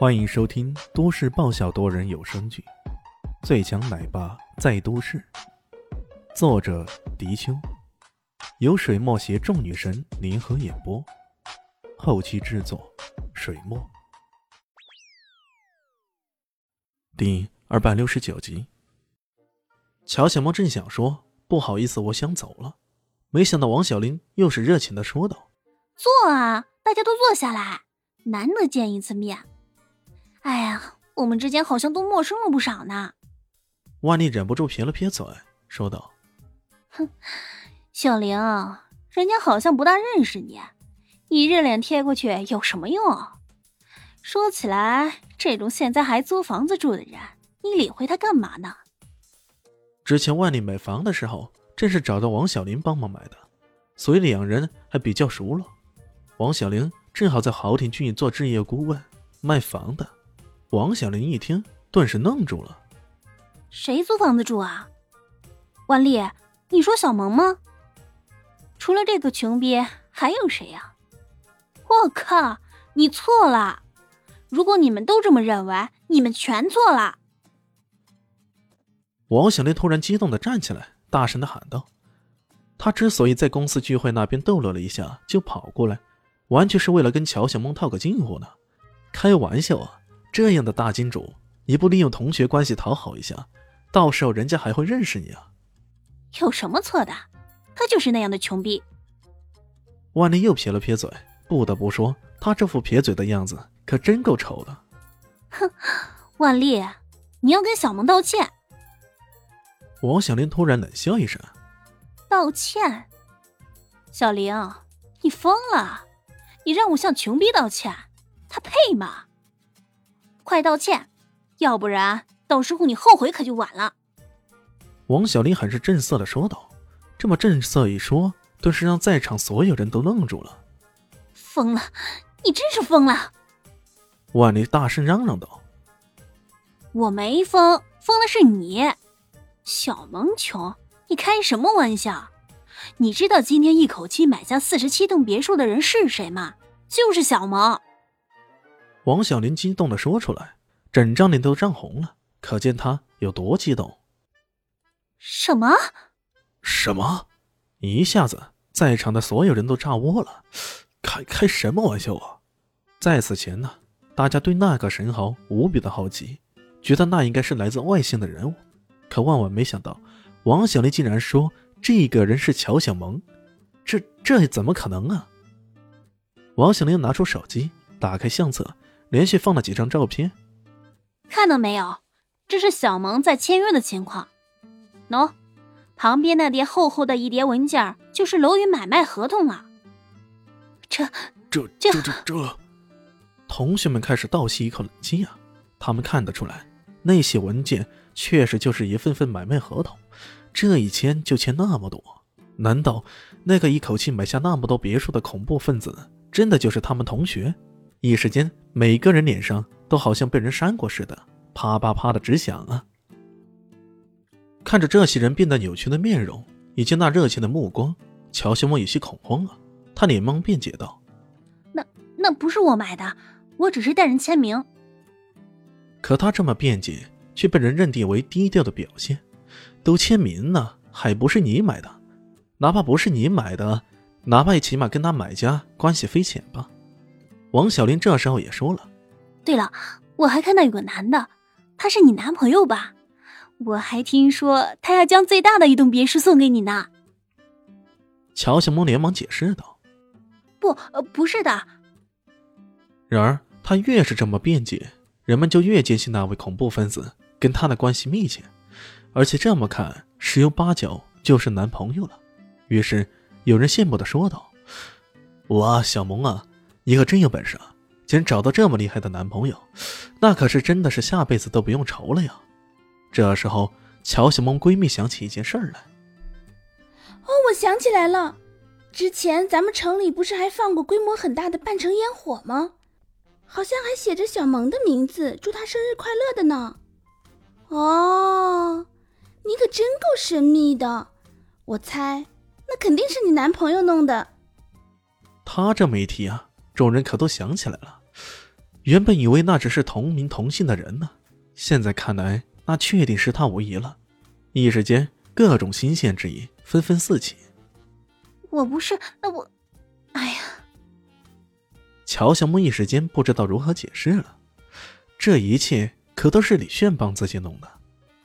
欢迎收听都市爆笑多人有声剧《最强奶爸在都市》，作者：迪秋，由水墨携众女神联合演播，后期制作：水墨。第二百六十九集，乔小猫正想说不好意思，我想走了，没想到王小林又是热情的说道：“坐啊，大家都坐下来，难得见一次面。”哎呀，我们之间好像都陌生了不少呢。万丽忍不住撇了撇嘴，说道：“哼，小玲，人家好像不大认识你，你热脸贴过去有什么用？说起来，这种现在还租房子住的人，你理会他干嘛呢？”之前万丽买房的时候，正是找到王小林帮忙买的，所以两人还比较熟了。王小玲正好在豪庭郡做置业顾问，卖房的。王小林一听，顿时愣住了。谁租房子住啊？万丽，你说小萌吗？除了这个穷逼，还有谁呀？我靠，你错了！如果你们都这么认为，你们全错了。王小玲突然激动的站起来，大声的喊道：“他之所以在公司聚会那边逗乐了一下，就跑过来，完全是为了跟乔小萌套个近乎呢。开玩笑啊！”这样的大金主，你不利用同学关系讨好一下，到时候人家还会认识你啊？有什么错的？他就是那样的穷逼。万丽又撇了撇嘴，不得不说，他这副撇嘴的样子可真够丑的。哼，万丽，你要跟小萌道歉。王小玲突然冷笑一声：“道歉？小玲，你疯了？你让我向穷逼道歉，他配吗？”快道歉，要不然到时候你后悔可就晚了。王小林很是震色的说道，这么震色一说，顿时让在场所有人都愣住了。疯了，你真是疯了！万丽大声嚷嚷道：“我没疯，疯的是你，小萌穷，你开什么玩笑？你知道今天一口气买下四十七栋别墅的人是谁吗？就是小萌。”王小林激动的说出来，整张脸都涨红了，可见他有多激动。什么？什么？一下子，在场的所有人都炸窝了。开开什么玩笑啊！在此前呢，大家对那个神豪无比的好奇，觉得那应该是来自外星的人物。可万万没想到，王小林竟然说这个人是乔小萌，这这怎么可能啊？王小林拿出手机，打开相册。连续放了几张照片，看到没有？这是小萌在签约的情况。喏，旁边那叠厚厚的一叠文件就是楼宇买卖合同了。这、这、这、这、这……同学们开始倒吸一口冷气啊！他们看得出来，那些文件确实就是一份份买卖合同，这一签就签那么多。难道那个一口气买下那么多别墅的恐怖分子，真的就是他们同学？一时间，每个人脸上都好像被人扇过似的，啪啪啪的直响啊！看着这些人变得扭曲的面容以及那热情的目光，乔小莫有些恐慌了。他连忙辩解道：“那那不是我买的，我只是带人签名。”可他这么辩解，却被人认定为低调的表现。都签名了，还不是你买的？哪怕不是你买的，哪怕也起码跟他买家关系匪浅吧？王小林这时候也说了：“对了，我还看到有个男的，他是你男朋友吧？我还听说他要将最大的一栋别墅送给你呢。”乔小萌连忙解释道：“不，不是的。”然而他越是这么辩解，人们就越坚信那位恐怖分子跟他的关系密切，而且这么看十有八九就是男朋友了。于是有人羡慕的说道：“哇，小萌啊！”你可真有本事啊！竟然找到这么厉害的男朋友，那可是真的是下辈子都不用愁了呀！这时候，乔小萌闺蜜想起一件事儿来。哦，我想起来了，之前咱们城里不是还放过规模很大的半城烟火吗？好像还写着小萌的名字，祝她生日快乐的呢。哦，你可真够神秘的！我猜，那肯定是你男朋友弄的。他这么一提啊。众人可都想起来了，原本以为那只是同名同姓的人呢，现在看来，那确定是他无疑了。一时间，各种新鲜之意纷纷四起。我不是，那我，哎呀！乔小木一时间不知道如何解释了。这一切可都是李炫帮自己弄的，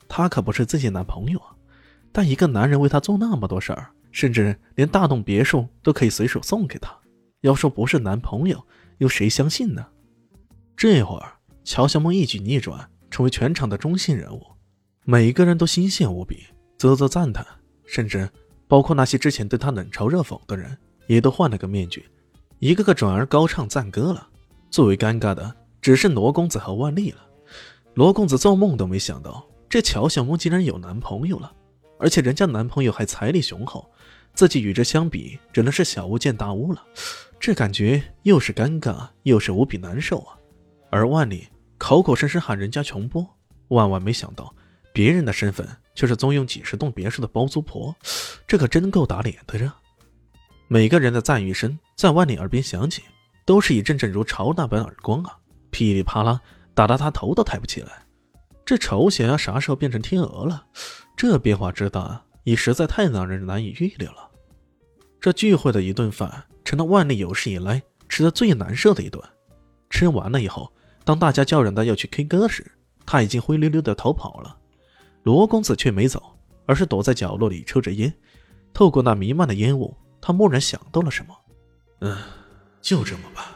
他可不是自己男朋友啊。但一个男人为他做那么多事儿，甚至连大栋别墅都可以随手送给她，要说不是男朋友，有谁相信呢？这会儿，乔小梦一举逆转，成为全场的中心人物，每个人都欣羡无比，啧啧赞叹，甚至包括那些之前对他冷嘲热讽的人，也都换了个面具，一个个转而高唱赞歌了。最为尴尬的，只是罗公子和万丽了。罗公子做梦都没想到，这乔小梦竟然有男朋友了，而且人家男朋友还财力雄厚，自己与之相比，只能是小巫见大巫了。这感觉又是尴尬，又是无比难受啊！而万里口口声声喊人家穷波，万万没想到，别人的身份却是租用几十栋别墅的包租婆，这可真够打脸的呀！每个人的赞誉声在万里耳边响起，都是一阵阵如潮那般耳光啊，噼里啪啦打得他头都抬不起来。这丑小鸭啥时候变成天鹅了？这变化之大，已实在太让人难以预料了。这聚会的一顿饭，成了万历有史以来吃的最难受的一顿。吃完了以后。当大家叫嚷着要去 K 歌时，他已经灰溜溜的逃跑了。罗公子却没走，而是躲在角落里抽着烟。透过那弥漫的烟雾，他蓦然想到了什么。嗯，就这么吧。